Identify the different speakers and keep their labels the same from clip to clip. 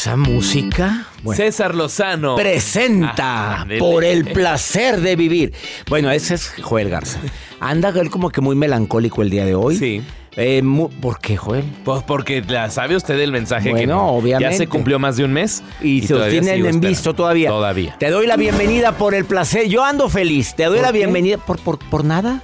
Speaker 1: Esa música? Bueno,
Speaker 2: César Lozano.
Speaker 1: presenta
Speaker 2: Ah,
Speaker 1: por el placer de vivir. Bueno, ese es Joel Garza. Anda él como que muy melancólico el día de hoy.
Speaker 2: Sí.
Speaker 1: Eh, ¿Por qué, Joel?
Speaker 2: Pues porque la sabe usted el mensaje que
Speaker 1: Bueno,
Speaker 2: no-
Speaker 1: obviamente.
Speaker 2: ya se cumplió más de un mes
Speaker 1: Y, se lo
Speaker 2: todavía
Speaker 1: tienen en visto todavía.
Speaker 2: Todavía.
Speaker 1: Te doy la bienvenida por el placer. Yo ando feliz. Te doy
Speaker 2: ¿Por
Speaker 1: la
Speaker 2: qué?
Speaker 1: bienvenida por, por, por nada.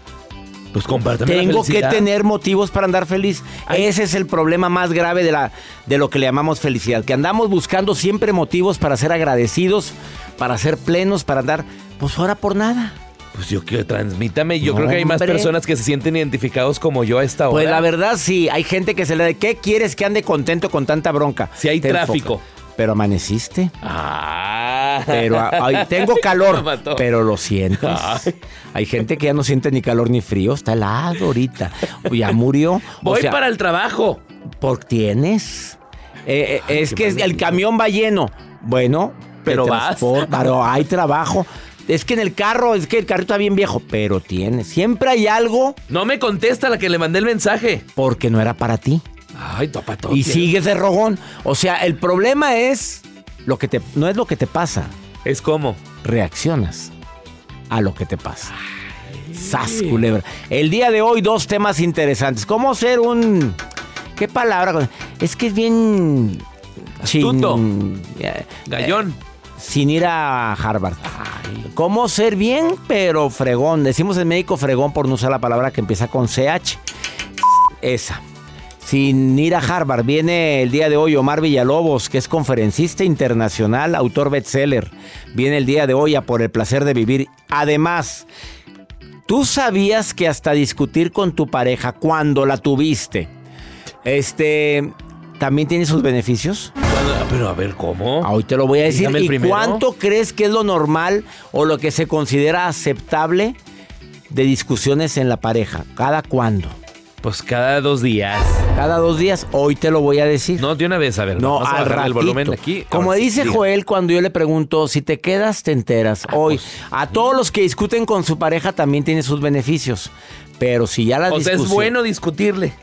Speaker 2: Pues compártame la
Speaker 1: Tengo que tener motivos para andar feliz. Ese es el problema más grave de, la, de lo que le llamamos felicidad. Que andamos buscando siempre motivos para ser agradecidos, para ser plenos, para andar, pues ahora por nada.
Speaker 2: Pues yo quiero transmítame. Yo
Speaker 1: No,
Speaker 2: creo que hay más
Speaker 1: hombre.
Speaker 2: personas que se sienten identificados como yo a esta hora.
Speaker 1: Pues la verdad sí, hay gente que se le... ¿Qué quieres que ande contento con tanta bronca?
Speaker 2: Si hay
Speaker 1: Te
Speaker 2: tráfico.
Speaker 1: enfoca. Pero amaneciste.
Speaker 2: Ah.
Speaker 1: Pero a- ay, tengo calor, pero lo sientes.
Speaker 2: Ay.
Speaker 1: Hay gente que ya no siente ni calor ni frío, está helado ahorita. Ya murió.
Speaker 2: Voy
Speaker 1: o sea,
Speaker 2: para el trabajo.
Speaker 1: ¿Por tienes? Eh, eh, es que el camión va lleno. Bueno,
Speaker 2: Pero vas.
Speaker 1: Pero hay trabajo. Es que en el carro, es que el carrito está bien viejo, pero tienes. Siempre hay algo
Speaker 2: No me contesta la que le mandé el mensaje.
Speaker 1: porque no era para ti.
Speaker 2: Ay, topa todo.
Speaker 1: Y sigues de rogón. O sea, el problema es lo que te no es lo que te pasa,
Speaker 2: Es como.
Speaker 1: reaccionas a lo que te pasa. Sas, culebra. El día de hoy dos temas interesantes. ¿Cómo ser un qué palabra? Es que es bien
Speaker 2: Astuto.
Speaker 1: chin- eh,
Speaker 2: Gallón.
Speaker 1: sin ir a Harvard. ¿Cómo ser bien, pero fregón? Decimos en médico fregón por no usar la palabra que empieza con CH. Esa. Sin ir a Harvard, viene el día de hoy Omar Villalobos, que es conferencista internacional, autor bestseller. Viene el día de hoy a Por el placer de vivir. Además, ¿tú sabías que hasta discutir con tu pareja cuando la tuviste, este, también tiene sus beneficios?
Speaker 2: Cuando- Pero a ver, ¿cómo?
Speaker 1: Ah, Hoy te lo voy a decir. ¿Y
Speaker 2: primero.
Speaker 1: cuánto crees que es lo normal o lo que se considera aceptable de discusiones en la pareja? ¿Cada cuándo?
Speaker 2: Pues cada dos días.
Speaker 1: ¿Cada dos días? Hoy te lo voy a decir.
Speaker 2: No, de una vez, a ver.
Speaker 1: No,
Speaker 2: vamos a
Speaker 1: al ratito.
Speaker 2: el volumen aquí.
Speaker 1: Como dice. Joel cuando yo le pregunto, si te quedas, te enteras. Hoy,
Speaker 2: pues,
Speaker 1: a todos los que discuten con su pareja también tiene sus beneficios. Pero si ya la
Speaker 2: O sea, es bueno discutirle.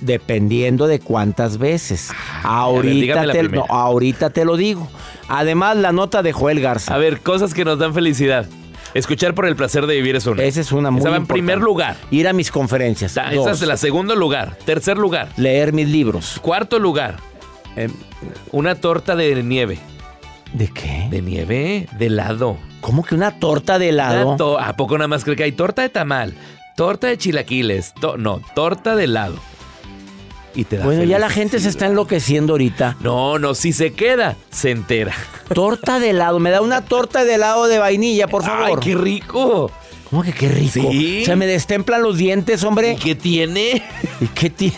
Speaker 1: Dependiendo de cuántas veces.
Speaker 2: a ver,
Speaker 1: ahorita,
Speaker 2: la
Speaker 1: te, no, ahorita te lo digo. Además, la nota de Joel Garza.
Speaker 2: A ver, cosas que nos dan felicidad. Escuchar por el placer de vivir es una.
Speaker 1: Esa es una muy
Speaker 2: Esa va en
Speaker 1: importante.
Speaker 2: primer lugar.
Speaker 1: Ir a mis conferencias.
Speaker 2: Esa es la segundo lugar. Tercer lugar.
Speaker 1: Leer mis libros.
Speaker 2: Cuarto lugar.
Speaker 1: Eh,
Speaker 2: Una torta de nieve.
Speaker 1: ¿De qué?
Speaker 2: De nieve, de helado.
Speaker 1: ¿Cómo que una torta de helado?
Speaker 2: To- ¿A poco nada más creo que hay torta de tamal? Torta de chilaquiles. to- no, torta de helado. Y te da
Speaker 1: Bueno, ya la gente se está enloqueciendo ahorita.
Speaker 2: No, no, si se queda, se entera.
Speaker 1: Torta de helado. Me da una torta de helado de vainilla, por favor.
Speaker 2: ¡Ay, qué rico!
Speaker 1: ¿Cómo que qué rico?
Speaker 2: Sí.
Speaker 1: Se me destemplan los dientes, hombre.
Speaker 2: ¿Y qué tiene?
Speaker 1: ¿Y qué tiene?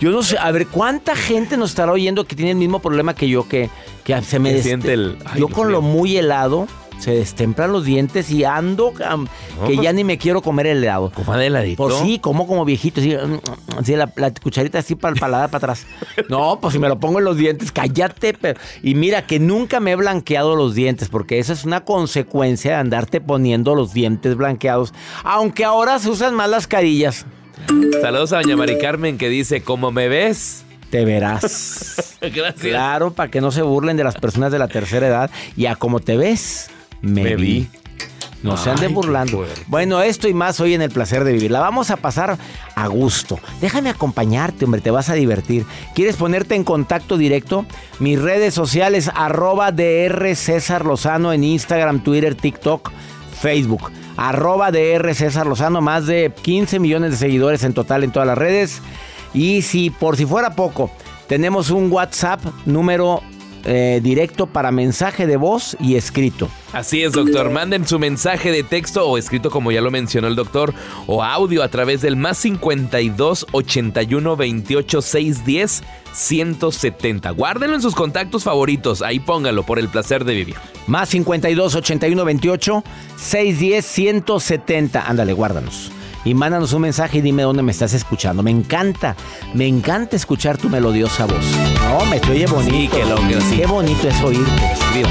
Speaker 1: Yo no sé, a ver, ¿cuánta gente nos estará oyendo que tiene el mismo problema que yo, que, que se me
Speaker 2: siente el- ay,
Speaker 1: Yo con lo muy helado, se destemplan los dientes y ando
Speaker 2: No,
Speaker 1: que
Speaker 2: pues-
Speaker 1: ya ni me quiero comer el helado.
Speaker 2: Coma de heladito.
Speaker 1: Por sí, como como viejito, mm, así la, la cucharita así para el paladar para atrás. No, pues si me lo pongo en los dientes, cállate. pero- Y mira que nunca me he blanqueado los dientes, porque eso es una consecuencia de andarte poniendo los dientes blanqueados. Aunque ahora se usan más las carillas.
Speaker 2: Saludos a doña Mari Carmen que dice, ¿cómo me ves?
Speaker 1: Te verás.
Speaker 2: Gracias.
Speaker 1: Claro, para que no se burlen de las personas de la tercera edad. Y a como te ves, me,
Speaker 2: Me
Speaker 1: vi.
Speaker 2: vi.
Speaker 1: No se anden
Speaker 2: qué
Speaker 1: burlando. Bueno, esto y más hoy en el placer de vivir. La vamos a pasar a gusto. Déjame acompañarte, hombre, te vas a divertir. ¿Quieres ponerte en contacto directo? Mis redes sociales, arroba DR César Lozano en Instagram, Twitter, TikTok, Facebook. Arroba DR César Lozano, más de 15 millones de seguidores en total en todas las redes. Y si por si fuera poco, tenemos un WhatsApp número eh, directo para mensaje de voz y escrito.
Speaker 2: Así es, doctor. Manden su mensaje de texto o escrito, como ya lo mencionó el doctor, o audio a través del más 52 81 28 610 170. Guárdenlo en sus contactos favoritos. Ahí póngalo por el placer de vivir.
Speaker 1: Más 52 81 28 610 170. Ándale, guárdanos. Y mándanos un mensaje y dime dónde me estás escuchando. Me encanta, me encanta escuchar tu melodiosa voz. No, me te oye bonito.
Speaker 2: que lo- que sí.
Speaker 1: Qué bonito es oírte.
Speaker 2: Escriba.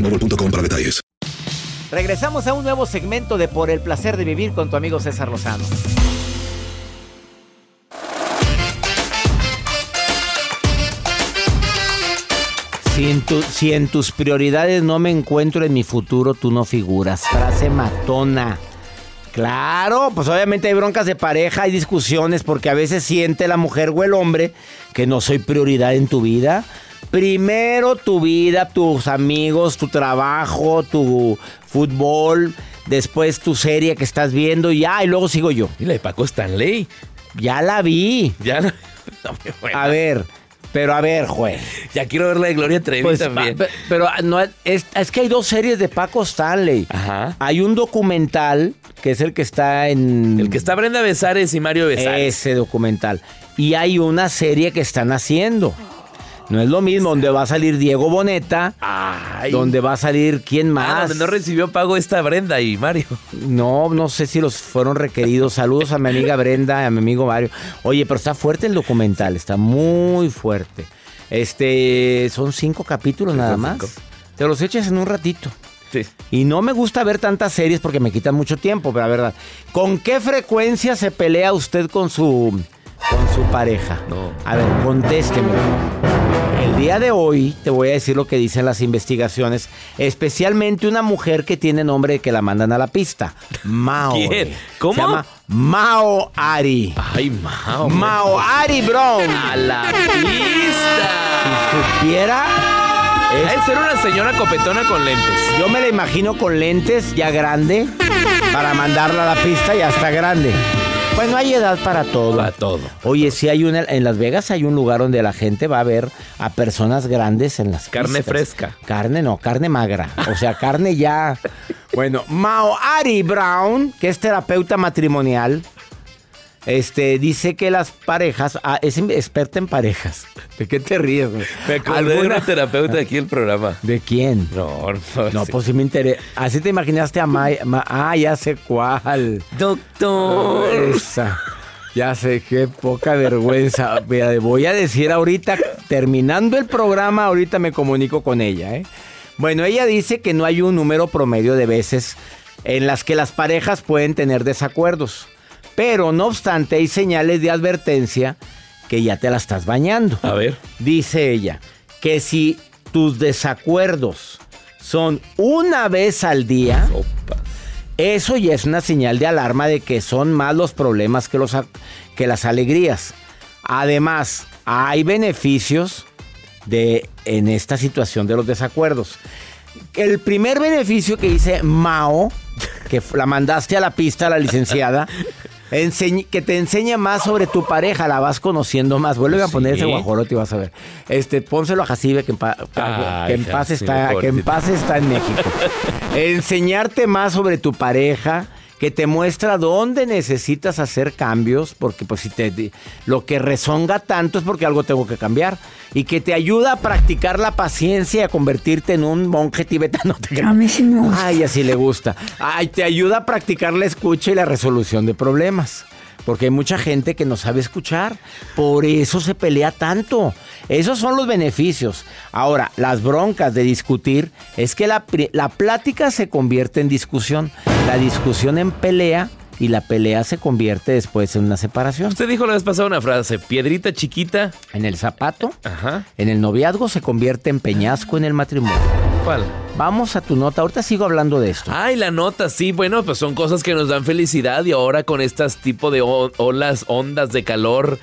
Speaker 3: boostmobile.com para detalles.
Speaker 1: Regresamos a un nuevo segmento de Por el placer de vivir con tu amigo César Lozano. Si en, tu- si en tus prioridades no me encuentro en mi futuro, tú no figuras. Frase matona. Claro, pues obviamente hay broncas de pareja, hay discusiones porque a veces siente la mujer o el hombre que no soy prioridad en tu vida. Primero tu vida, tus amigos, tu trabajo, tu fútbol, después tu serie que estás viendo y ya, y luego sigo yo.
Speaker 2: Y la de Paco Stanley.
Speaker 1: Ya la vi.
Speaker 2: Ya no, no me buena.
Speaker 1: A ver, pero a ver, Joel.
Speaker 2: Ya quiero ver la de Gloria Trevi
Speaker 1: Pues,
Speaker 2: también.
Speaker 1: pa- pero no, es, es que hay dos series de Paco Stanley.
Speaker 2: Ajá.
Speaker 1: Hay un documental que es el que está en...
Speaker 2: El que está Brenda Besares y Mario Besares.
Speaker 1: Ese documental. Y hay una serie que están haciendo. No es lo mismo, donde va a salir Diego Boneta,
Speaker 2: Ay.
Speaker 1: donde va a salir quién
Speaker 2: Ah,
Speaker 1: más.
Speaker 2: donde no recibió pago esta Brenda y Mario.
Speaker 1: No, no sé si los fueron requeridos. Saludos a mi amiga Brenda, a mi amigo Mario. Oye, pero está fuerte el documental, está muy fuerte. Este, son cinco capítulos nada más.
Speaker 2: cinco.
Speaker 1: Te los echas en un ratito.
Speaker 2: Sí.
Speaker 1: Y no me gusta ver tantas series porque me quitan mucho tiempo, pero la verdad. ¿Con qué frecuencia se pelea usted con su con su pareja?
Speaker 2: No.
Speaker 1: A ver, contésteme. El día de hoy te voy a decir lo que dicen las investigaciones, especialmente una mujer que tiene nombre que la mandan a la pista. Mao.
Speaker 2: ¿Quién? ¿Cómo?
Speaker 1: Se llama Mao Ari.
Speaker 2: Ay, Mao.
Speaker 1: Mao Ari Brown.
Speaker 2: A la pista.
Speaker 1: Si supiera,
Speaker 2: de ser una señora copetona con lentes.
Speaker 1: yo me la imagino con lentes ya grande para mandarla a la pista, ya está grande. Bueno, hay edad para todo.
Speaker 2: Para todo.
Speaker 1: Oye, sí hay una, en Las Vegas hay un lugar donde la gente va a ver a personas grandes en las
Speaker 2: Carne
Speaker 1: pistas.
Speaker 2: fresca.
Speaker 1: Carne no, carne magra. O sea, carne ya. Bueno, Mao Ari Brown, que es terapeuta matrimonial, este, dice que las parejas, ah, es experta en parejas. ¿De qué te ríes? güey?
Speaker 2: Me acordé de
Speaker 1: ¿Alguna-
Speaker 2: una terapeuta aquí en el programa.
Speaker 1: ¿De quién?
Speaker 2: No, no.
Speaker 1: No,
Speaker 2: sí.
Speaker 1: pues sí me interesa. Así te imaginaste a May. Ma- ah, ya sé cuál.
Speaker 2: Doctor.
Speaker 1: Esa. Ya sé, qué poca vergüenza. Mira, Voy a decir ahorita, terminando el programa, ahorita me comunico con ella. ¿eh? Bueno, ella dice que no hay un número promedio de veces en las que las parejas pueden tener desacuerdos. Pero no obstante, hay señales de advertencia que ya te la estás bañando.
Speaker 2: A ver.
Speaker 1: Dice ella que si tus desacuerdos son una vez al día,
Speaker 2: Opa.
Speaker 1: eso ya es una señal de alarma de que son más los problemas que, los, que las alegrías. Además, hay beneficios de, en esta situación de los desacuerdos. El primer beneficio que dice Mao, que la mandaste a la pista a la licenciada, enseñ- que te enseña más sobre tu pareja, la vas conociendo más. Vuelve a poner ese guajolote y vas a ver. Este, pónselo a Jacibe, que en, pa-
Speaker 2: Ay,
Speaker 1: que en paz está, que en paz está en México. Enseñarte más sobre tu pareja, que te muestra dónde necesitas hacer cambios, porque pues si te lo que rezonga tanto es porque algo tengo que cambiar y que te ayuda a practicar la paciencia y a convertirte en un monje tibetano.
Speaker 4: A mí sí me gusta.
Speaker 1: Ay, así le gusta. Ay, te ayuda a practicar la escucha y la resolución de problemas. Porque hay mucha gente que no sabe escuchar. Por eso se pelea tanto. Esos son los beneficios. Ahora, las broncas de discutir es que la, la plática se convierte en discusión. La discusión en pelea y la pelea se convierte después en una separación.
Speaker 2: Usted dijo la vez pasada una frase, piedrita chiquita.
Speaker 1: En el zapato,
Speaker 2: Ajá.
Speaker 1: en el noviazgo se convierte en peñasco en el matrimonio.
Speaker 2: ¿Cuál?
Speaker 1: Vamos a tu nota. Ahorita sigo hablando de esto.
Speaker 2: Ay, la nota, sí, bueno, pues son cosas que nos dan felicidad y ahora con estas tipo de olas, ondas de calor,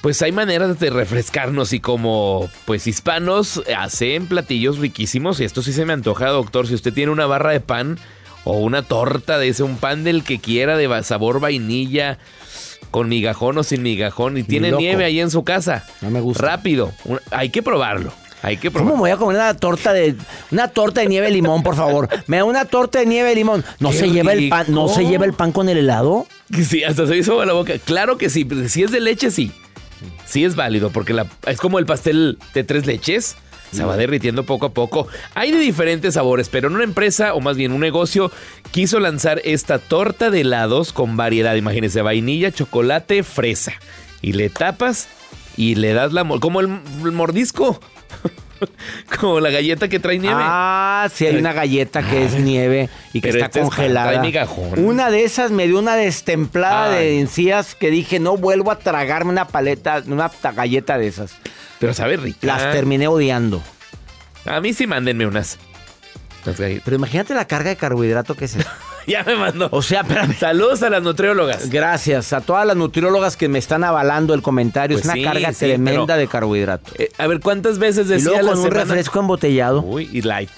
Speaker 2: pues hay maneras de refrescarnos y como pues hispanos hacen platillos riquísimos y esto sí se me antoja, doctor, si usted tiene una barra de pan o una torta de ese, un pan del que quiera de sabor vainilla, con migajón o sin migajón y tiene
Speaker 1: loco.
Speaker 2: nieve ahí en su casa.
Speaker 1: No me gusta.
Speaker 2: Rápido, hay que probarlo. Hay que
Speaker 1: ¿Cómo me voy a comer una torta de una torta de nieve de limón, por favor? Me da una torta de nieve de limón. ¿No
Speaker 2: Qué
Speaker 1: se lleva el pan, no se lleva el pan con el helado?
Speaker 2: Sí, hasta se hizo la boca. Claro que sí, si es de leche, sí. Sí es válido, porque la- es como el pastel de tres leches. Se va derritiendo poco a poco. Hay de diferentes sabores, pero en una empresa, o más bien un negocio, quiso lanzar esta torta de helados con variedad. Imagínense, vainilla, chocolate, fresa. Y le tapas y le das la... mo- Como el, el mordisco. como la galleta que trae nieve.
Speaker 1: Ah, sí, hay una galleta que es nieve y que
Speaker 2: Pero
Speaker 1: está
Speaker 2: este
Speaker 1: congelada.
Speaker 2: migajón.
Speaker 1: Una de esas me dio una destemplada de encías que dije, no vuelvo a tragarme una paleta, una ta- galleta de esas.
Speaker 2: Pero sabe rica.
Speaker 1: Las terminé odiando.
Speaker 2: A mí sí mándenme unas.
Speaker 1: Pero imagínate la carga de carbohidrato que es eso.
Speaker 2: Ya me mandó.
Speaker 1: O sea, espérame.
Speaker 2: Saludos a las nutriólogas.
Speaker 1: Gracias a todas las nutriólogas que me están avalando el comentario.
Speaker 2: Pues
Speaker 1: es una
Speaker 2: sí,
Speaker 1: carga
Speaker 2: sí,
Speaker 1: tremenda
Speaker 2: pero-
Speaker 1: de carbohidrato.
Speaker 2: Eh, a ver, ¿cuántas veces
Speaker 1: Y
Speaker 2: decía
Speaker 1: luego
Speaker 2: la
Speaker 1: un
Speaker 2: semana?
Speaker 1: refresco embotellado.
Speaker 2: Uy, y light.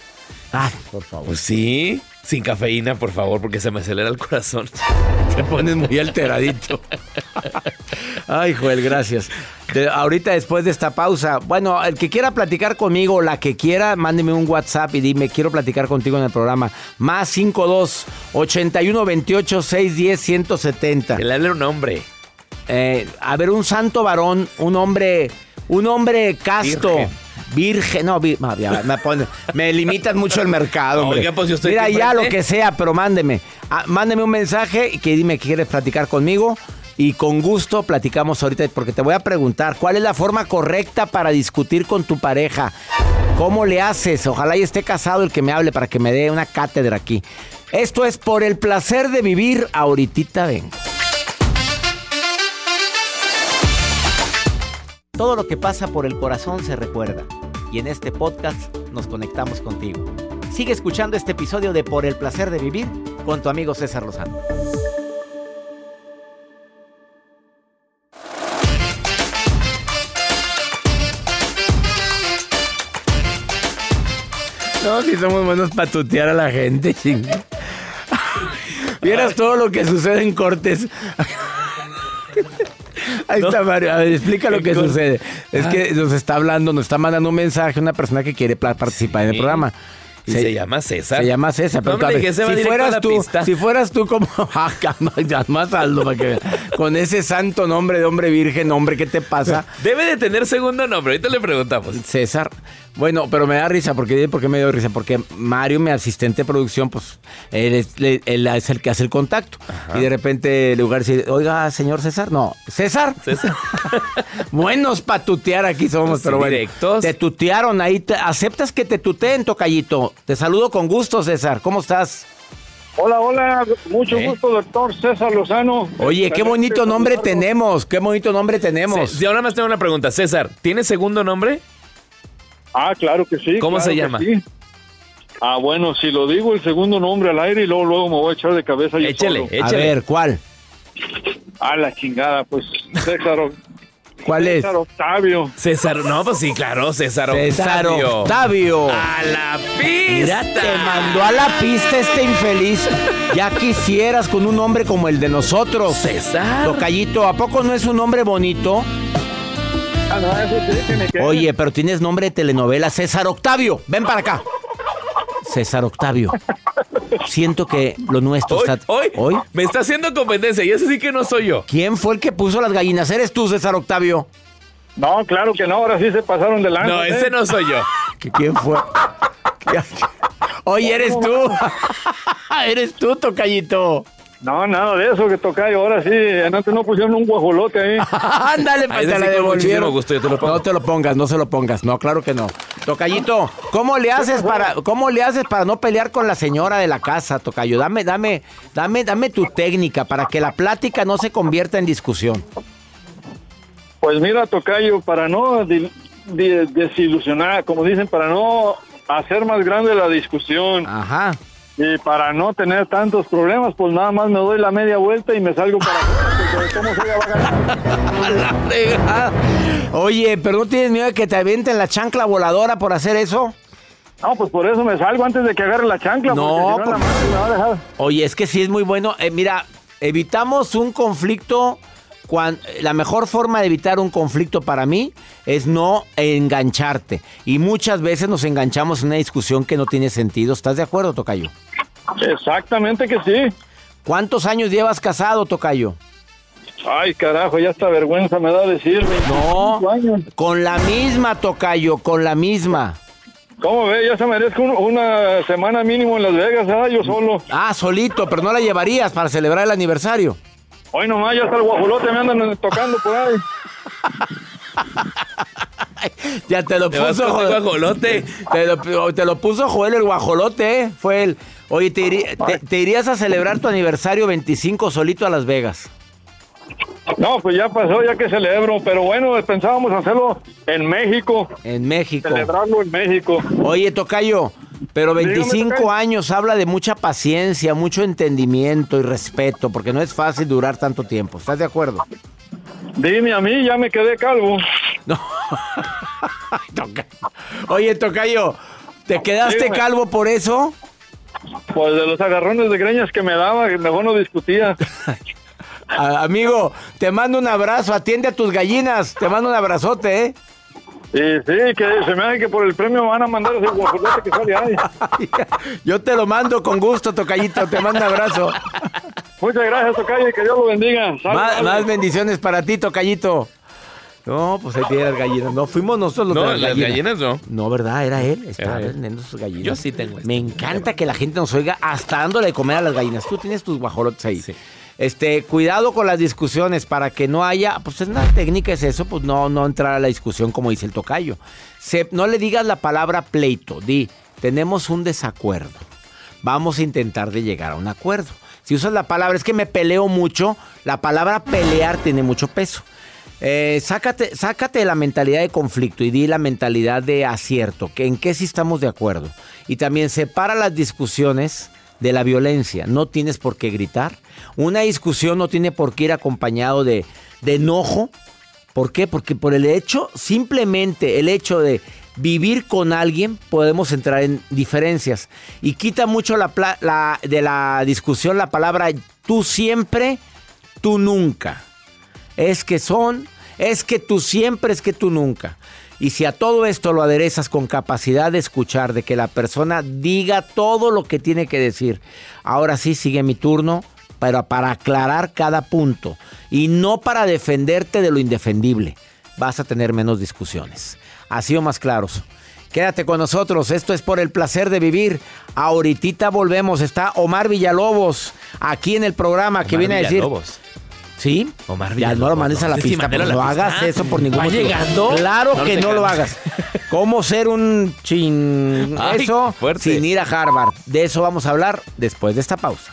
Speaker 1: Ay, por favor.
Speaker 2: Pues sí, sin cafeína, por favor, porque se me acelera el corazón.
Speaker 1: Te pones muy alteradito. Ay, Joel, gracias. De- ahorita después de esta pausa, bueno, el que quiera platicar conmigo, la que quiera, mándeme un WhatsApp y dime, quiero platicar contigo en el programa. Más 52 81 28 610 170.
Speaker 2: El darle un nombre.
Speaker 1: Eh, a ver, un santo varón, un hombre, un hombre casto.
Speaker 2: Virgen.
Speaker 1: Virgen, no, vi- no, ya, me, pone- me limitan mucho el mercado.
Speaker 2: Oiga, pues, ¿y usted
Speaker 1: Mira, ya lo que sea, pero mándeme. Ah, mándeme un mensaje y que dime que quieres platicar conmigo. Y con gusto platicamos ahorita porque te voy a preguntar cuál es la forma correcta para discutir con tu pareja. ¿Cómo le haces? Ojalá y esté casado el que me hable para que me dé una cátedra aquí. Esto es por el placer de vivir. Ahorita vengo. Todo lo que pasa por el corazón se recuerda. Y en este podcast nos conectamos contigo. Sigue escuchando este episodio de Por el placer de vivir con tu amigo César Lozano. No, si somos buenos para tutear a la gente, ching. Vieras todo lo que sucede en cortes. Ahí está Mario. A ver, explica lo que sucede. Es que nos está hablando, nos está mandando un mensaje una persona que quiere participar en el programa.
Speaker 2: Y se, llama César.
Speaker 1: Se llama César. Pero si fueras tú, si fueras tú como ah, más Aldo, para que, con ese santo nombre de hombre virgen, hombre, ¿qué te pasa?
Speaker 2: Debe de tener segundo nombre. Ahorita le preguntamos.
Speaker 1: César. Bueno, pero me da risa, porque ¿por qué me dio risa? Porque Mario, mi asistente de producción, pues él es, el que hace el contacto. Y de repente, en lugar de decir, oiga, señor César, no, César. César. Buenos para tutear aquí somos, pero bueno. Directos. Te tutearon ahí. ¿Aceptas que te tuteen, tocallito? Te saludo con gusto, César. ¿Cómo estás?
Speaker 4: Hola, hola, mucho ¿Eh? gusto, doctor César Lozano.
Speaker 1: Oye, qué bonito nombre tenemos, qué bonito nombre tenemos.
Speaker 2: Sí, ahora más tengo una pregunta, César, ¿tiene segundo nombre?
Speaker 4: Ah, claro que sí.
Speaker 2: ¿Cómo se llama?
Speaker 4: Ah, bueno, si lo digo el segundo nombre al aire y luego luego me voy a echar de cabeza.
Speaker 2: Échele, échele.
Speaker 1: A ver, ¿cuál?
Speaker 4: Ah, la chingada, pues César.
Speaker 1: ¿Cuál es?
Speaker 4: César Octavio.
Speaker 2: César, no, pues sí, claro, César Octavio.
Speaker 1: César Octavio.
Speaker 2: A la pista.
Speaker 1: Mira, te mandó a la pista este infeliz. Ya quisieras con un nombre como el de nosotros.
Speaker 2: César.
Speaker 1: Tocallito, ¿a poco no es un nombre bonito? Oye, pero tienes nombre de telenovela. César Octavio, ven para acá. César Octavio. Siento que lo nuestro
Speaker 2: está. Hoy, hoy me está haciendo competencia y ese sí que no soy yo.
Speaker 1: ¿Quién fue el que puso las gallinas? ¿Eres tú, César Octavio?
Speaker 4: No, claro que no, ahora sí se pasaron de
Speaker 2: No, ese ¿eh? no soy yo.
Speaker 1: ¿Quién fue? Oye, eres tú. eres tú, tocallito.
Speaker 4: No, nada de eso que toca y ahora sí. Antes no pusieron un guajolote ahí.
Speaker 1: Ándale, pues te la devolvieron. No te lo pongas, no se lo pongas. No, claro que no. Tocayito, ¿cómo le haces para cómo le haces para no pelear con la señora de la casa, Tocayo? Dame, dame, dame, dame tu técnica para que la plática no se convierta en discusión.
Speaker 4: Pues mira, Tocayo, para no desilusionar, como dicen, para no hacer más grande la discusión.
Speaker 1: Ajá.
Speaker 4: Y para no tener tantos problemas, pues nada más me doy la media vuelta y me salgo para
Speaker 1: afuera. Oye, pero ¿no tienes miedo de que te avienten la chancla voladora por hacer eso?
Speaker 4: No, pues por eso me salgo antes de que agarre la chancla. No, porque si no, la me va a dejar.
Speaker 1: Oye, es que sí es muy bueno. Eh, mira, evitamos un conflicto la mejor forma de evitar un conflicto para mí es no engancharte. Y muchas veces nos enganchamos en una discusión que no tiene sentido. ¿Estás de acuerdo, Tocayo?
Speaker 4: Exactamente que sí.
Speaker 1: ¿Cuántos años llevas casado, Tocayo?
Speaker 4: Ay, carajo, ya hasta vergüenza me da decirme.
Speaker 1: No, con la misma, Tocayo, con la misma.
Speaker 4: ¿Cómo ve? Ya se merezco una semana mínimo en Las Vegas, ¿ah? Yo solo.
Speaker 1: Ah, solito, pero no la llevarías para celebrar el aniversario.
Speaker 4: Hoy nomás ya está el guajolote, me andan tocando por ahí.
Speaker 1: ya te lo puso Joel.
Speaker 2: Guajolote.
Speaker 1: Te lo, puso Joel el guajolote, ¿eh? Fue él. Oye, te, te, irías a celebrar tu aniversario 25 solito a Las Vegas.
Speaker 4: No, pues ya pasó, ya que celebro, pero bueno, pensábamos hacerlo en México.
Speaker 1: En México.
Speaker 4: Celebrarlo en México.
Speaker 1: Oye, Tocayo, pero 25 años habla de mucha paciencia, mucho entendimiento y respeto, porque no es fácil durar tanto tiempo. ¿Estás de acuerdo?
Speaker 4: Dime a mí, ya me quedé calvo. No.
Speaker 1: Oye, Tocayo, ¿te quedaste calvo por eso?
Speaker 4: Pues de los agarrones de greñas que me daba, mejor no discutía.
Speaker 1: Amigo, te mando un abrazo, atiende a tus gallinas, te mando un abrazote, ¿eh?
Speaker 4: Sí, sí, que se me hace que por el premio van a mandar ese guajolote que sale ahí.
Speaker 1: Yo te lo mando con gusto, Tocayito, te mando abrazo.
Speaker 4: Muchas gracias, Tocayo, y que Dios lo bendiga.
Speaker 1: más, bendiciones para ti, Tocayito. No, pues ahí tiene las gallinas. No, fuimos nosotros los
Speaker 2: no, las gallinas. no.
Speaker 1: No, ¿verdad? Era él. Estaba vendiendo sus gallinas.
Speaker 2: Yo sí tengo.
Speaker 1: Me encanta que la gente nos oiga hasta dándole de comer a las gallinas. Tú tienes tus guajolotes ahí. Sí. Este, cuidado con las discusiones para que no haya, pues es una técnica es eso, pues no, no entrar a la discusión como dice el tocayo. no le digas la palabra pleito, di, tenemos un desacuerdo. Vamos a intentar de llegar a un acuerdo. Si usas la palabra, es que me peleo mucho, la palabra pelear tiene mucho peso. Eh, sácate, sácate la mentalidad de conflicto y di la mentalidad de acierto, que en qué sí estamos de acuerdo. Y también separa las discusiones de la violencia. No tienes por qué gritar. Una discusión no tiene por qué ir acompañado de, enojo. ¿Por qué? Porque por el hecho, simplemente el hecho de vivir con alguien, podemos entrar en diferencias. Y quita mucho de la discusión la palabra tú siempre, tú nunca. es que son, es que tú siempre, es que tú nunca. Y si a todo esto lo aderezas con capacidad de escuchar, de que la persona diga todo lo que tiene que decir, ahora sí sigue mi turno, pero para aclarar cada punto y no para defenderte de lo indefendible, vas a tener menos discusiones. Así o más claros. Quédate con nosotros, esto es por el placer de vivir. Ahorita volvemos, está Omar Villalobos aquí en el programa que viene a decir... ¿Sí?
Speaker 2: Omar
Speaker 1: Ya no lo mandes a la
Speaker 2: No sé si
Speaker 1: pista, pero no
Speaker 2: pista.
Speaker 1: hagas eso por ningún
Speaker 2: ¿Va
Speaker 1: motivo.
Speaker 2: llegando?
Speaker 1: Claro
Speaker 2: No
Speaker 1: que no lo
Speaker 2: hagas.
Speaker 1: hagas. ¿Cómo ser un chin
Speaker 2: Ay,
Speaker 1: eso
Speaker 2: fuerte.
Speaker 1: sin ir a Harvard? De eso vamos a hablar después de esta pausa.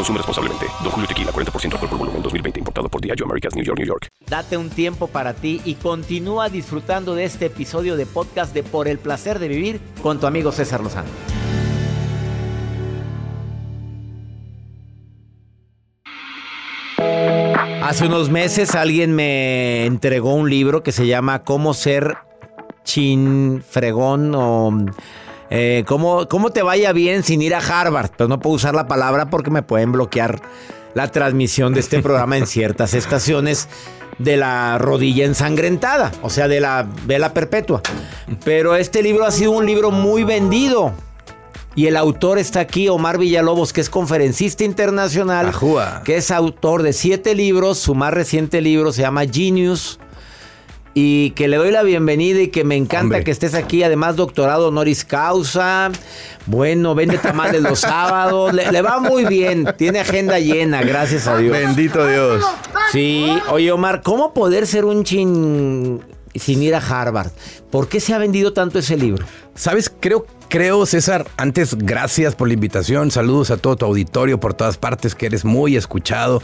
Speaker 5: Consume responsablemente. Don Julio Tequila, 40% alcohol por volumen, 2020. Importado por Diageo Americas, New York, New York.
Speaker 1: Date un tiempo para ti y continúa disfrutando de este episodio de podcast de Por el placer de vivir con tu amigo César Lozano. Hace unos meses alguien me entregó un libro que se llama Cómo ser chin fregón o eh, cómo, cómo te vaya bien sin ir a Harvard. Pero no puedo usar la palabra porque me pueden bloquear la transmisión de este programa en ciertas estaciones de la rodilla ensangrentada, o sea, de la vela perpetua. Pero este libro ha sido un libro muy vendido. Y el autor está aquí, Omar Villalobos, que es conferencista internacional, que es autor de siete libros. Su más reciente libro se llama Genius. Y que le doy la bienvenida y que me encanta
Speaker 6: Hombre.
Speaker 1: que estés aquí. Además, doctorado honoris causa. Bueno, vende tamales los sábados. Le, le va muy bien. Tiene agenda llena, gracias a Dios.
Speaker 6: Bendito Dios.
Speaker 1: Sí, oye Omar, ¿cómo poder ser un chin sin ir a Harvard? ¿Por qué se ha vendido tanto ese libro?
Speaker 6: ¿Sabes? Creo, creo, César, antes, gracias por la invitación. Saludos a todo tu auditorio por todas partes, que eres muy escuchado.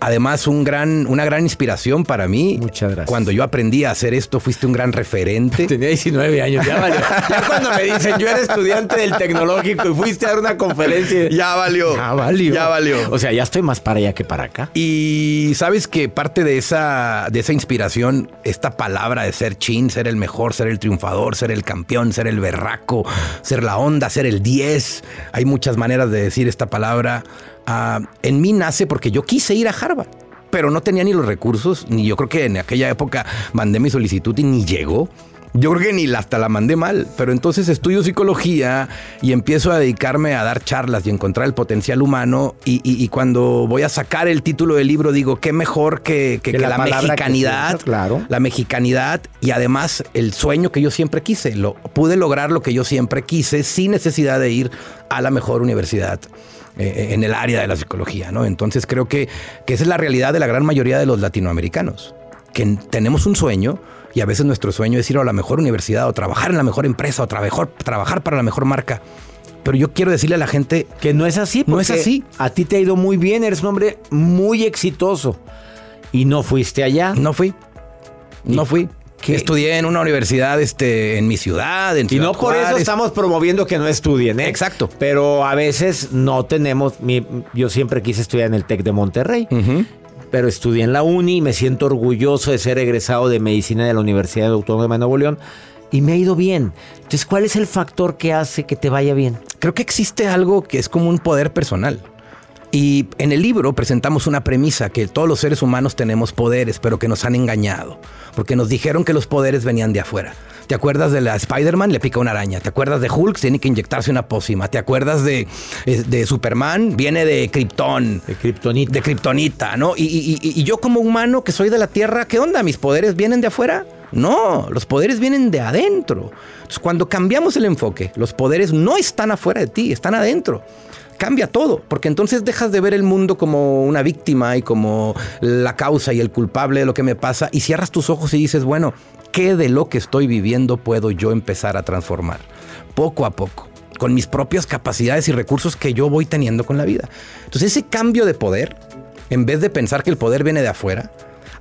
Speaker 6: Además, un gran, una gran inspiración para mí.
Speaker 1: Muchas gracias.
Speaker 6: Cuando yo aprendí a hacer esto, fuiste un gran referente.
Speaker 1: Tenía 19 años, ya valió. Ya cuando me dicen, yo era estudiante del tecnológico y fuiste a dar una conferencia.
Speaker 6: Ya valió.
Speaker 1: Ya valió.
Speaker 6: Ya valió.
Speaker 1: O sea, ya estoy más para allá que para acá.
Speaker 6: Y sabes que parte de esa, de esa inspiración, esta palabra de ser chin, ser el mejor, ser el triunfador, ser el campeón, ser el berraco, ser la onda, ser el 10. Hay muchas maneras de decir esta palabra. Ah, en mí nace porque yo quise ir a Harvard, pero no tenía ni los recursos, ni yo creo que en aquella época mandé mi solicitud y ni llegó. Yo creo que ni la- hasta la mandé mal, pero entonces estudio psicología y empiezo a dedicarme a dar charlas y encontrar el potencial humano y, y- y cuando voy a sacar el título del libro digo, qué mejor que, que-
Speaker 1: Que
Speaker 6: que
Speaker 1: la
Speaker 6: la, mexicanidad,
Speaker 1: claro.
Speaker 6: la mexicanidad y además el sueño que yo siempre quise. Lo, pude lograr lo que yo siempre quise sin necesidad de ir a la mejor universidad eh, en el área de la psicología, ¿no? Entonces creo que, que esa es la realidad de la gran mayoría de los latinoamericanos, que tenemos un sueño y a veces nuestro sueño es ir a la mejor universidad o trabajar en la mejor empresa o trabajar, trabajar para la mejor marca. Pero yo quiero decirle a la gente
Speaker 1: Que no es así.
Speaker 6: No es así.
Speaker 1: A ti te ha ido muy bien, eres un hombre muy exitoso. Y no fuiste allá.
Speaker 6: No fui. No fui.
Speaker 1: ¿Qué?
Speaker 6: Estudié en una universidad este, en mi ciudad. En
Speaker 1: Y
Speaker 6: Ciudad
Speaker 1: no por eso estamos promoviendo que no estudien, ¿eh?
Speaker 6: Exacto.
Speaker 1: Pero a veces no tenemos. mi- yo siempre quise estudiar en el TEC de Monterrey. Pero estudié en la uni y me siento orgulloso de ser egresado de medicina de la Universidad Autónoma de Nuevo León. Y me ha ido bien. Entonces, ¿cuál es el factor que hace que te vaya bien?
Speaker 6: Creo que existe algo que es como un poder personal. Y en el libro presentamos una premisa que todos los seres humanos tenemos poderes, pero que nos han engañado, porque nos dijeron que los poderes venían de afuera. ¿Te acuerdas de la Spider-Man? Le pica una araña. ¿Te acuerdas de Hulk? Tiene que inyectarse una pócima. ¿Te acuerdas de, de Superman? Viene de Krypton.
Speaker 1: De Kryptonita.
Speaker 6: De Kryptonita, ¿no? Y- y yo como humano que soy de la Tierra, ¿qué onda? ¿Mis poderes vienen de afuera? No, los poderes vienen de adentro. Entonces, cuando cambiamos el enfoque, los poderes no están afuera de ti, están adentro. Cambia todo, porque entonces dejas de ver el mundo como una víctima y como la causa y el culpable de lo que me pasa y cierras tus ojos y dices, bueno, ¿qué de lo que estoy viviendo puedo yo empezar a transformar? Poco a poco, con mis propias capacidades y recursos que yo voy teniendo con la vida. Entonces ese cambio de poder, en vez de pensar que el poder viene de afuera,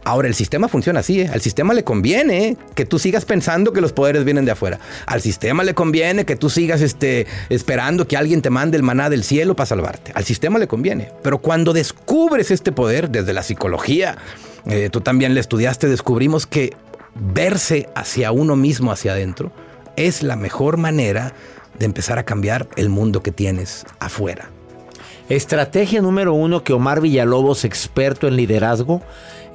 Speaker 6: Ahora, el sistema funciona así, ¿eh? Al sistema le conviene que tú sigas pensando que los poderes vienen de afuera. Al sistema le conviene que tú sigas este, esperando que alguien te mande el maná del cielo para salvarte. Al sistema le conviene. Pero cuando descubres este poder desde la psicología, eh, tú también le estudiaste, descubrimos que verse hacia uno mismo, hacia adentro, es la mejor manera de empezar a cambiar el mundo que tienes afuera.
Speaker 1: Estrategia número uno que Omar Villalobos, experto en liderazgo,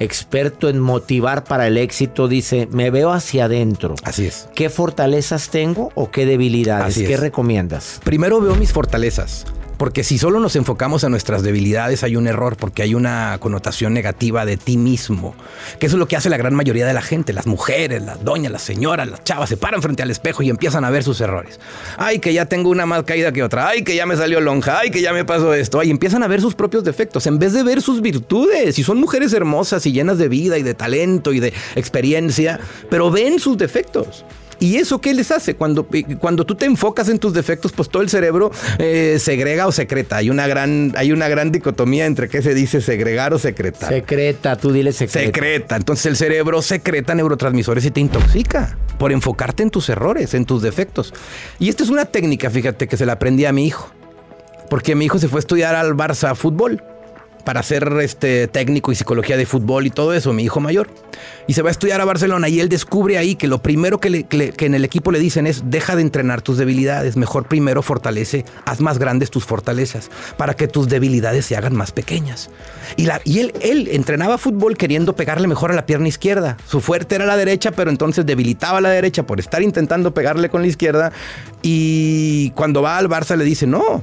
Speaker 1: experto en motivar para el éxito, dice, me veo hacia adentro.
Speaker 6: Así es.
Speaker 1: ¿Qué fortalezas tengo o qué debilidades?
Speaker 6: Así
Speaker 1: ¿Qué
Speaker 6: es.
Speaker 1: recomiendas?
Speaker 6: Primero veo mis fortalezas. Porque si solo nos enfocamos en nuestras debilidades hay un error, porque hay una connotación negativa de ti mismo. Que eso es lo que hace la gran mayoría de la gente. Las mujeres, las doñas, las señoras, las chavas se paran frente al espejo y empiezan a ver sus errores. Ay, que ya tengo una más caída que otra. Ay, que ya me salió lonja. Ay, que ya me pasó esto. Ay, empiezan a ver sus propios defectos en vez de ver sus virtudes. Y son mujeres hermosas y llenas de vida y de talento y de experiencia, pero ven sus defectos. ¿Y eso qué les hace? Cuando, eh, cuando tú te enfocas en tus defectos, pues todo el cerebro eh, segrega o secreta. Hay una, gran, hay una gran dicotomía entre qué se dice segregar o secretar.
Speaker 1: Secreta, tú dile secreta.
Speaker 6: Secreta. Entonces el cerebro secreta neurotransmisores y te intoxica por enfocarte en tus errores, en tus defectos. Y esta es una técnica, fíjate, que se la aprendí a mi hijo. Porque mi hijo se fue a estudiar al Barça fútbol para ser este técnico y psicología de fútbol y todo eso, mi hijo mayor. Y se va a estudiar a Barcelona y él descubre ahí que lo primero que, le- en el equipo le dicen es deja de entrenar tus debilidades, mejor primero fortalece, haz más grandes tus fortalezas para que tus debilidades se hagan más pequeñas. Y, él entrenaba fútbol queriendo pegarle mejor a la pierna izquierda. Su fuerte era la derecha, pero entonces debilitaba la derecha por estar intentando pegarle con la izquierda. Y cuando va al Barça le dice, no,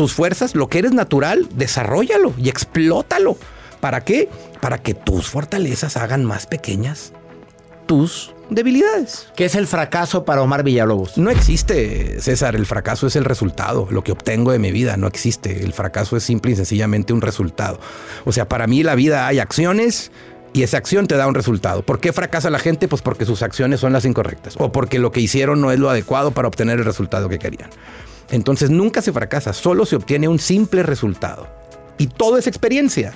Speaker 6: tus fuerzas, lo que eres natural, desarrollalo y explótalo. ¿Para qué? Para que tus fortalezas hagan más pequeñas tus debilidades.
Speaker 1: ¿Qué es el fracaso para Omar Villalobos?
Speaker 6: No existe, César, el fracaso es el resultado, lo que obtengo de mi vida, no existe. El fracaso es simple y sencillamente un resultado. O sea, para mí la vida hay acciones y esa acción te da un resultado. ¿Por qué fracasa la gente? Pues porque sus acciones son las incorrectas o porque lo que hicieron no es lo adecuado para obtener el resultado que querían. Entonces nunca se fracasa, solo se obtiene un simple resultado. Y todo es experiencia.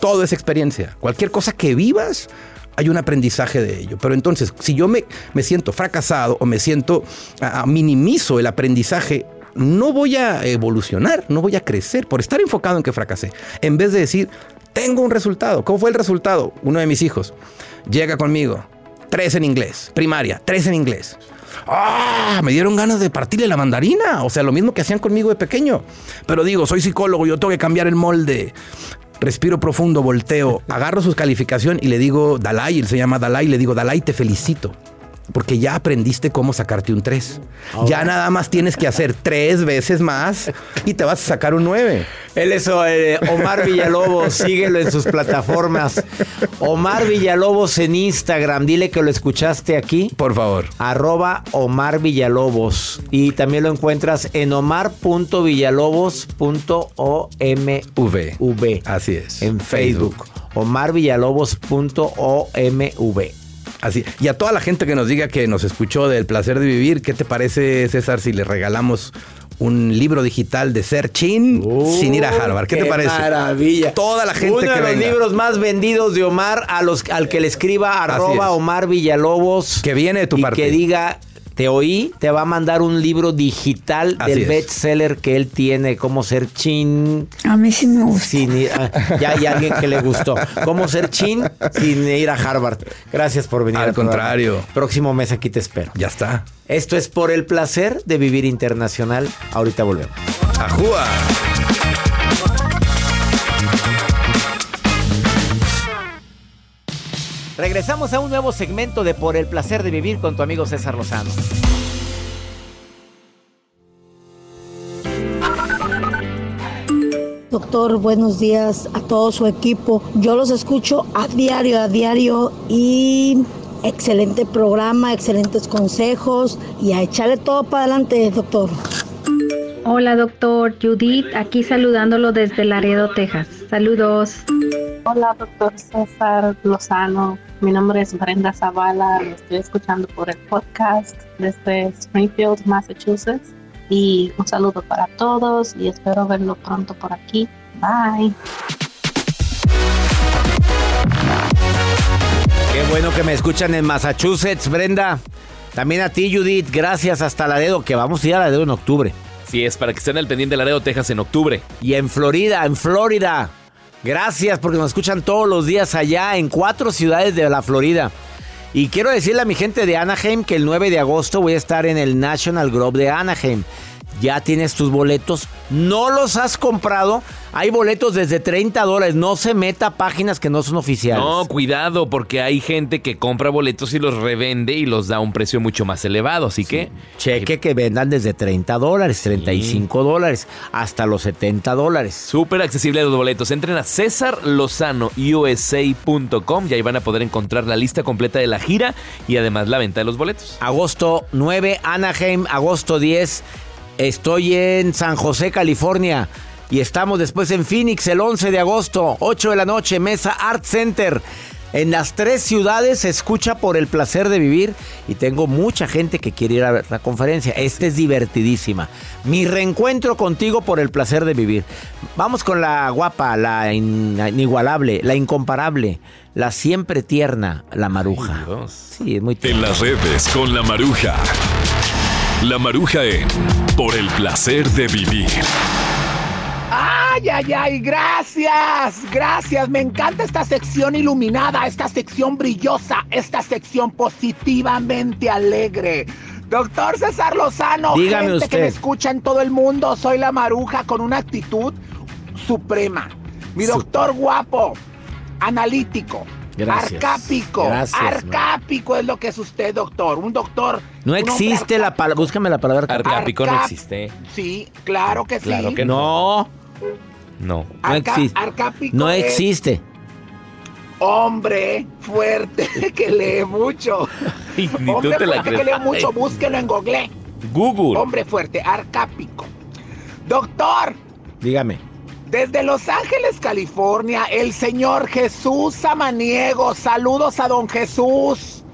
Speaker 6: Todo es experiencia. Cualquier cosa que vivas, hay un aprendizaje de ello. Pero entonces, si yo me, me siento fracasado o me siento, ah, minimizo el aprendizaje, no voy a evolucionar, no voy a crecer por estar enfocado en que fracasé. En vez de decir, tengo un resultado. ¿Cómo fue el resultado? Uno de mis hijos llega conmigo, tres en inglés, primaria, tres en inglés. ¡Ah! Me dieron ganas de partirle la mandarina. O sea, lo mismo que hacían conmigo de pequeño. Pero digo, soy psicólogo, yo tengo que cambiar el molde. Respiro profundo, volteo, agarro su calificación y le digo, Dalai, él se llama Dalai, le digo, Dalai, te felicito. Porque ya aprendiste cómo sacarte un 3. Ya nada más tienes que hacer tres veces más y te vas a sacar un 9.
Speaker 1: Él es eh, Omar Villalobos, síguelo en sus plataformas. Omar Villalobos en Instagram, dile que lo escuchaste aquí.
Speaker 6: Por favor.
Speaker 1: Arroba Omar Villalobos. Y también lo encuentras en omar.villalobos.omv.
Speaker 6: Así es.
Speaker 1: En Facebook. omarvillalobos.omv.
Speaker 6: Así. Y a toda la gente que nos diga que nos escuchó del placer de vivir, ¿qué te parece, César, si le regalamos un libro digital de ser chin sin ir a Harvard? ¿Qué, te parece?
Speaker 1: maravilla!
Speaker 6: Toda la gente
Speaker 1: Uno
Speaker 6: que
Speaker 1: de los
Speaker 6: venga.
Speaker 1: libros más vendidos de Omar a los, al que le escriba arroba. Omar Villalobos.
Speaker 6: Que viene de tu
Speaker 1: y
Speaker 6: parte.
Speaker 1: que diga, te oí, te va a mandar un libro digital
Speaker 6: Así
Speaker 1: del
Speaker 6: es.
Speaker 1: bestseller que él tiene, cómo ser chin.
Speaker 7: A mí sí me gusta.
Speaker 1: Sin ir, ya hay alguien que le gustó. Cómo ser chin sin ir a Harvard. Gracias por venir.
Speaker 6: Al
Speaker 1: programa.
Speaker 6: contrario.
Speaker 1: Próximo mes aquí te espero.
Speaker 6: Ya está.
Speaker 1: Esto es por el placer de vivir internacional. Ahorita volvemos.
Speaker 6: ¡Ajúa!
Speaker 1: Regresamos a un nuevo segmento de Por el placer de vivir con tu amigo César Lozano.
Speaker 7: Doctor, buenos días a todo su equipo. Yo los escucho a diario, a diario y excelente programa, excelentes consejos y a echarle todo para adelante, doctor.
Speaker 8: Hola, doctor Judith, aquí saludándolo desde Laredo, Texas. Saludos.
Speaker 9: Hola, doctor César Lozano. Mi nombre es Brenda Zavala. Lo estoy escuchando por el podcast desde Springfield, Massachusetts. Y un saludo para todos y espero verlo pronto por aquí. Bye.
Speaker 1: Qué bueno que me escuchan en Massachusetts, Brenda. También a ti, Judith. Gracias hasta Laredo, que vamos a ir a Laredo en octubre.
Speaker 2: Sí, es para que estén al pendiente de Laredo, Texas en octubre.
Speaker 1: Y en Florida, en Florida. Gracias porque nos escuchan todos los días allá en cuatro ciudades de la Florida. Y quiero decirle a mi gente de Anaheim que el 9 de agosto voy a estar en el National Grove de Anaheim. Ya tienes tus boletos. No los has comprado. Hay boletos desde 30 dólares. No se meta a páginas que no son oficiales.
Speaker 2: No, cuidado, porque hay gente que compra boletos y los revende y los da a un precio mucho más elevado. Así que.
Speaker 1: Cheque que vendan desde 30 dólares, 35 dólares, hasta los 70 dólares.
Speaker 2: Súper accesible los boletos. Entren a cesarlozanousa.com y ahí van a poder encontrar la lista completa de la gira y además la venta de los boletos.
Speaker 1: Agosto 9, Anaheim. Agosto 10. Estoy en San José, California. Y estamos después en Phoenix el 11 de agosto, 8 de la noche, Mesa Art Center. En las tres ciudades se escucha por el placer de vivir y tengo mucha gente que quiere ir a ver la conferencia. Esta es divertidísima. Mi reencuentro contigo por el placer de vivir. Vamos con la guapa, la inigualable, la incomparable, la siempre tierna, la maruja.
Speaker 5: sí, es muy tierna. En las redes con la maruja. La Maruja en Por el placer de vivir.
Speaker 10: ¡Ay, ay, ay! Gracias, gracias. Me encanta esta sección iluminada, esta sección brillosa, esta sección positivamente alegre. Doctor César Lozano,
Speaker 1: Dígame
Speaker 10: gente
Speaker 1: usted.
Speaker 10: que me escucha en todo el mundo, soy la maruja con una actitud suprema. Mi doctor guapo, analítico,
Speaker 1: Gracias.
Speaker 10: arcápico.
Speaker 1: Gracias,
Speaker 10: arcápico es lo que es usted, doctor. Un doctor.
Speaker 1: No
Speaker 10: un hombre
Speaker 1: existe la palabra. Búscame la palabra
Speaker 2: Arcápico no
Speaker 10: Arcáp-
Speaker 2: existe.
Speaker 10: Sí, claro que sí.
Speaker 2: Claro que
Speaker 1: no.
Speaker 2: No.
Speaker 1: No
Speaker 10: Arca-
Speaker 1: existe.
Speaker 10: arcápico
Speaker 1: No
Speaker 10: es
Speaker 1: existe.
Speaker 10: Hombre fuerte que lee mucho.
Speaker 2: Ni tú
Speaker 10: Hombre
Speaker 2: te la
Speaker 10: fuerte que
Speaker 2: crees.
Speaker 10: lee mucho, búsquelo en Google.
Speaker 2: Google.
Speaker 10: Hombre fuerte, arcápico. Doctor,
Speaker 1: Dígame.
Speaker 10: Desde Los Ángeles, California, el señor Jesús Samaniego. Saludos a don Jesús.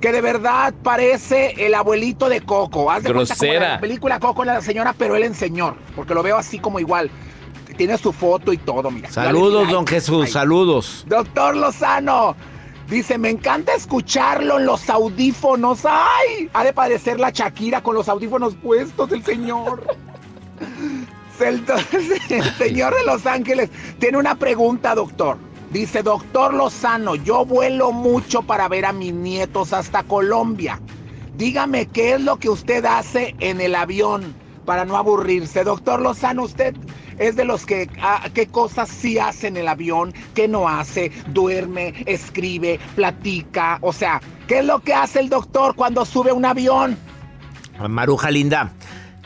Speaker 10: Que de verdad parece el abuelito de Coco. Haz de cuenta como
Speaker 2: Grosera.
Speaker 10: la película Coco la señora, pero él en señor. Porque lo veo así como igual. Tiene su foto y todo, mira.
Speaker 1: Saludos, don. Jesús. Saludos.
Speaker 10: Doctor Lozano. Dice, me encanta escucharlo en los audífonos. ¡Ay! Ha de parecer la Shakira con los audífonos puestos, el señor. El, señor de Los Ángeles tiene una pregunta, doctor. Dice, doctor Lozano, yo vuelo mucho para ver a mis nietos hasta Colombia. Dígame qué es lo que usted hace en el avión para no aburrirse. Doctor Lozano, usted es de los que, ah, qué cosas sí hace en el avión, qué no hace, duerme, escribe, platica. O sea, ¿qué es lo que hace el doctor cuando sube un avión?
Speaker 1: Maruja linda.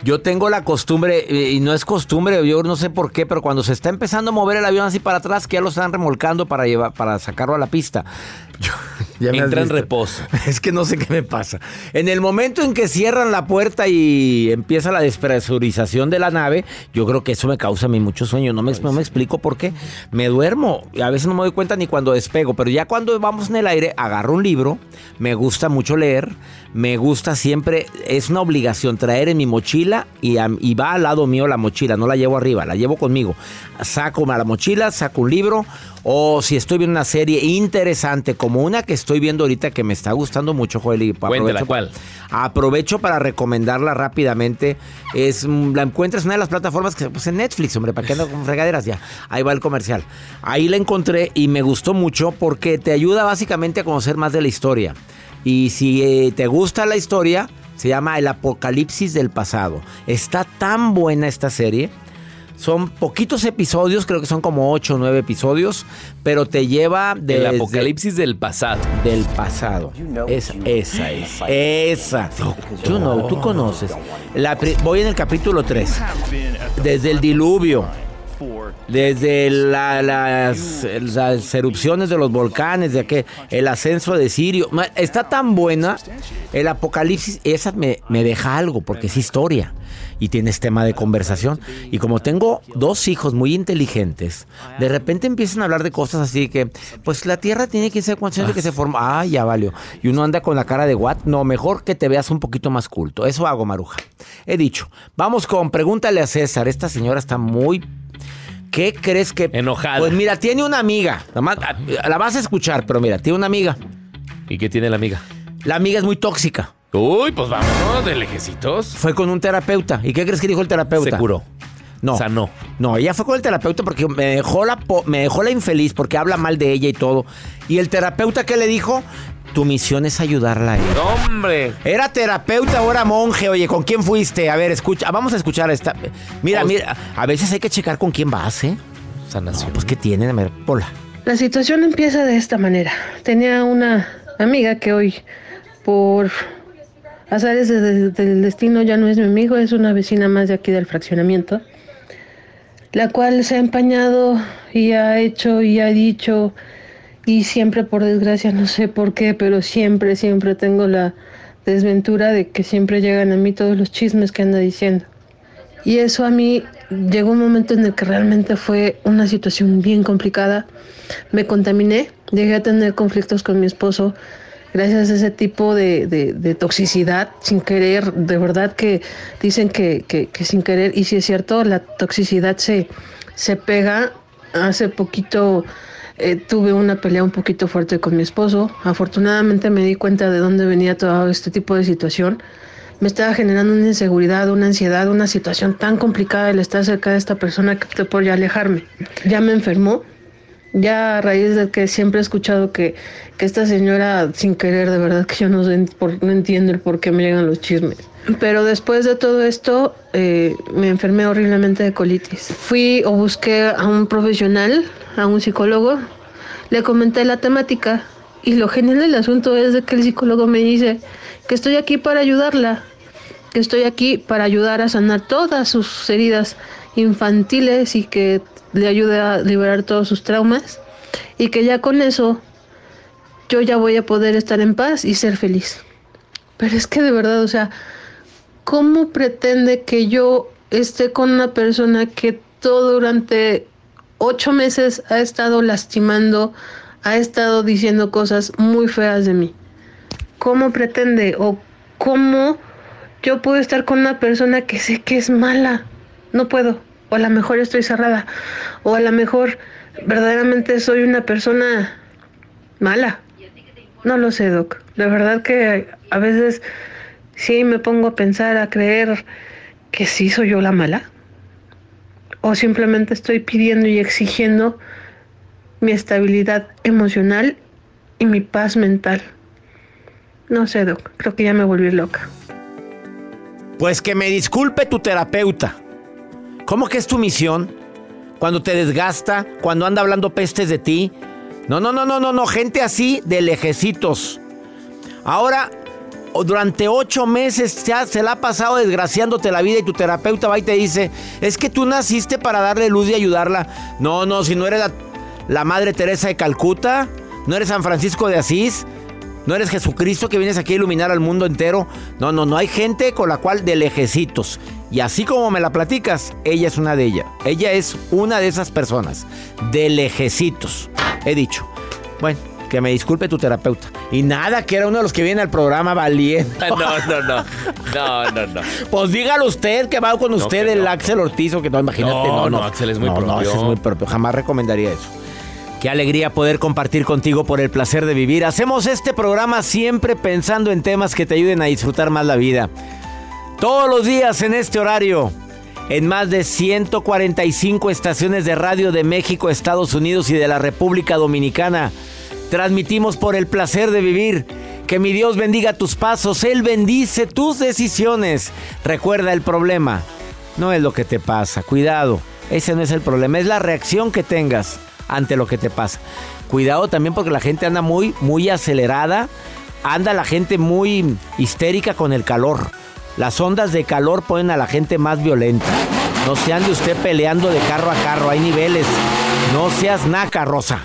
Speaker 1: Yo tengo la costumbre, eh, y no es costumbre, yo no sé por qué, pero cuando se está empezando a mover el avión así para atrás, que ya lo están remolcando para llevar, para sacarlo a la pista. yo- ya me
Speaker 2: Entra en reposo.
Speaker 1: Es que no sé qué me pasa. En el momento en que cierran la puerta y empieza la despresurización de la nave, yo creo que eso me causa a mí mucho sueño. No me, no me explico por qué. Me duermo. A veces no me doy cuenta ni cuando despego. Pero ya cuando vamos en el aire, agarro un libro. Me gusta mucho leer. Me gusta siempre. Es una obligación traer en mi mochila y, a- y va al lado mío la mochila. No la llevo arriba, la llevo conmigo. Saco la mochila, saco un libro. O si estoy viendo una serie interesante como una que estoy viendo ahorita que me está gustando mucho, Joel. y aprovecho-
Speaker 2: ¿cuál?
Speaker 1: Aprovecho para recomendarla rápidamente. Es, la encuentras en una de las plataformas que pues en Netflix, hombre, para que ando con fregaderas ya. Ahí va el comercial. Ahí la encontré y me gustó mucho porque te ayuda básicamente a conocer más de la historia. Y si eh, te gusta la historia, se llama El Apocalipsis del Pasado. Está tan buena esta serie. Son poquitos episodios, creo que son como 8 o 9 episodios, pero te lleva
Speaker 2: del apocalipsis del pasado.
Speaker 1: Del pasado. Esa, esa es. Esa. Tú no, tú conoces. voy en el capítulo 3. Desde el diluvio. Desde las, erupciones de los volcanes, de que el ascenso de Sirio. Está tan buena. El apocalipsis, esa me, me deja algo, porque es historia y tienes tema de conversación. Y como tengo dos hijos muy inteligentes, de repente empiezan a hablar de cosas así que, pues la Tierra tiene que ser consciente que se forma. Ah, ya valió. Y uno anda con la cara de what? No, mejor que te veas un poquito más culto. Eso hago, Maruja. He dicho. Vamos con pregúntale a César. Esta señora está muy ¿Qué crees que.?
Speaker 2: Enojada.
Speaker 1: Pues mira, tiene una amiga. La vas a escuchar, pero mira, tiene una amiga.
Speaker 2: ¿Y qué tiene la amiga?
Speaker 1: La amiga es muy tóxica.
Speaker 2: Uy, pues vámonos de lejecitos.
Speaker 1: Fue con un terapeuta. ¿Y qué crees que dijo el terapeuta?
Speaker 2: Se curó.
Speaker 1: No.
Speaker 2: no.
Speaker 1: No, ella fue con el terapeuta porque me dejó la, me dejó la infeliz porque habla mal de ella y todo. Y el terapeuta, ¿qué le dijo? Tu misión es ayudarla a ella.
Speaker 2: ¡Hombre!
Speaker 1: Era terapeuta, ahora monje. Oye, ¿con quién fuiste? A ver, escucha. Vamos a escuchar esta. Mira, mira. A veces hay que checar con quién vas, ¿eh?
Speaker 2: Sanación.
Speaker 1: pues, ¿qué tienen? A ver, hola.
Speaker 11: La situación empieza de esta manera. Tenía una amiga que hoy, por Azares del destino ya no es mi amigo, es una vecina más de aquí del fraccionamiento, la cual se ha empañado y ha hecho y ha dicho y siempre por desgracia no sé por qué, pero siempre, siempre tengo la desventura de que siempre llegan a mí todos los chismes que anda diciendo. Y eso a mí llegó un momento en el que realmente fue una situación bien complicada. Me contaminé, llegué a tener conflictos con mi esposo, gracias a ese tipo de, toxicidad sin querer, de verdad que dicen que, sin querer, y si es cierto, la toxicidad se, se pega. Hace poquito eh, tuve una pelea un poquito fuerte con mi esposo. Afortunadamente me di cuenta de dónde venía todo este tipo de situación. Me estaba generando una inseguridad, una ansiedad, una situación tan complicada el estar cerca de esta persona que opté por ya alejarme. Ya me enfermó, ya a raíz de que siempre he escuchado que, esta señora, sin querer, de verdad que yo no, sé, no entiendo el por qué me llegan los chismes. Pero después de todo esto, eh, me enfermé horriblemente de colitis. Fui o busqué a un profesional, a un psicólogo, le comenté la temática y lo genial del asunto es de que el psicólogo me dice que estoy aquí para ayudarla, que estoy aquí para ayudar a sanar todas sus heridas infantiles y que le ayude a liberar todos sus traumas y que ya con eso yo ya voy a poder estar en paz y ser feliz. Pero es que de verdad, o sea, ¿cómo pretende que yo esté con una persona que todo durante ocho meses ha estado lastimando, ha estado diciendo cosas muy feas de mí? ¿Cómo pretende o cómo yo puedo estar con una persona que sé que es mala? No puedo o a lo mejor estoy cerrada, o a lo mejor verdaderamente soy una persona mala. No lo sé, Doc. La verdad que a veces sí me pongo a pensar, a creer que sí soy yo la mala. O simplemente estoy pidiendo y exigiendo mi estabilidad emocional y mi paz mental. No sé, Doc. Creo que ya me volví loca.
Speaker 1: Pues que me disculpe tu terapeuta. ¿Cómo que es tu misión? Cuando te desgasta, cuando anda hablando pestes de ti. No, no, no, no, no, no, gente así de lejecitos. Ahora, durante ocho meses ya se la ha pasado desgraciándote la vida y tu terapeuta va y te dice, es que tú naciste para darle luz y ayudarla. No, no, si no eres la, la Madre Teresa de Calcuta, no eres San Francisco de Asís, no eres Jesucristo que vienes aquí a iluminar al mundo entero. No, no, no hay gente con la cual de lejecitos. Y así como me la platicas, ella es una de ellas. Ella es una de esas personas. De lejecitos. He dicho. Bueno, que me disculpe tu terapeuta. Y nada, que era uno de los que viene al programa valiente.
Speaker 2: No, no, no. No, no, no.
Speaker 1: Pues dígalo usted que va con usted el Axel Ortiz o que no, imagínate. No,
Speaker 2: no, Axel es muy propio. No,
Speaker 1: es muy propio. Jamás recomendaría eso. Qué alegría poder compartir contigo por el placer de vivir. Hacemos este programa siempre pensando en temas que te ayuden a disfrutar más la vida. Todos los días en este horario, en más de 145 estaciones de radio de México, Estados Unidos y de la República Dominicana, transmitimos por el placer de vivir. Que mi Dios bendiga tus pasos, Él bendice tus decisiones. Recuerda el problema, no es lo que te pasa, cuidado. Ese no es el problema, es la reacción que tengas ante lo que te pasa. Cuidado también porque la gente anda muy, muy acelerada, anda la gente muy histérica con el calor. Las ondas de calor ponen a la gente más violenta. No se ande usted peleando de carro a carro, hay niveles. No seas naca, Rosa.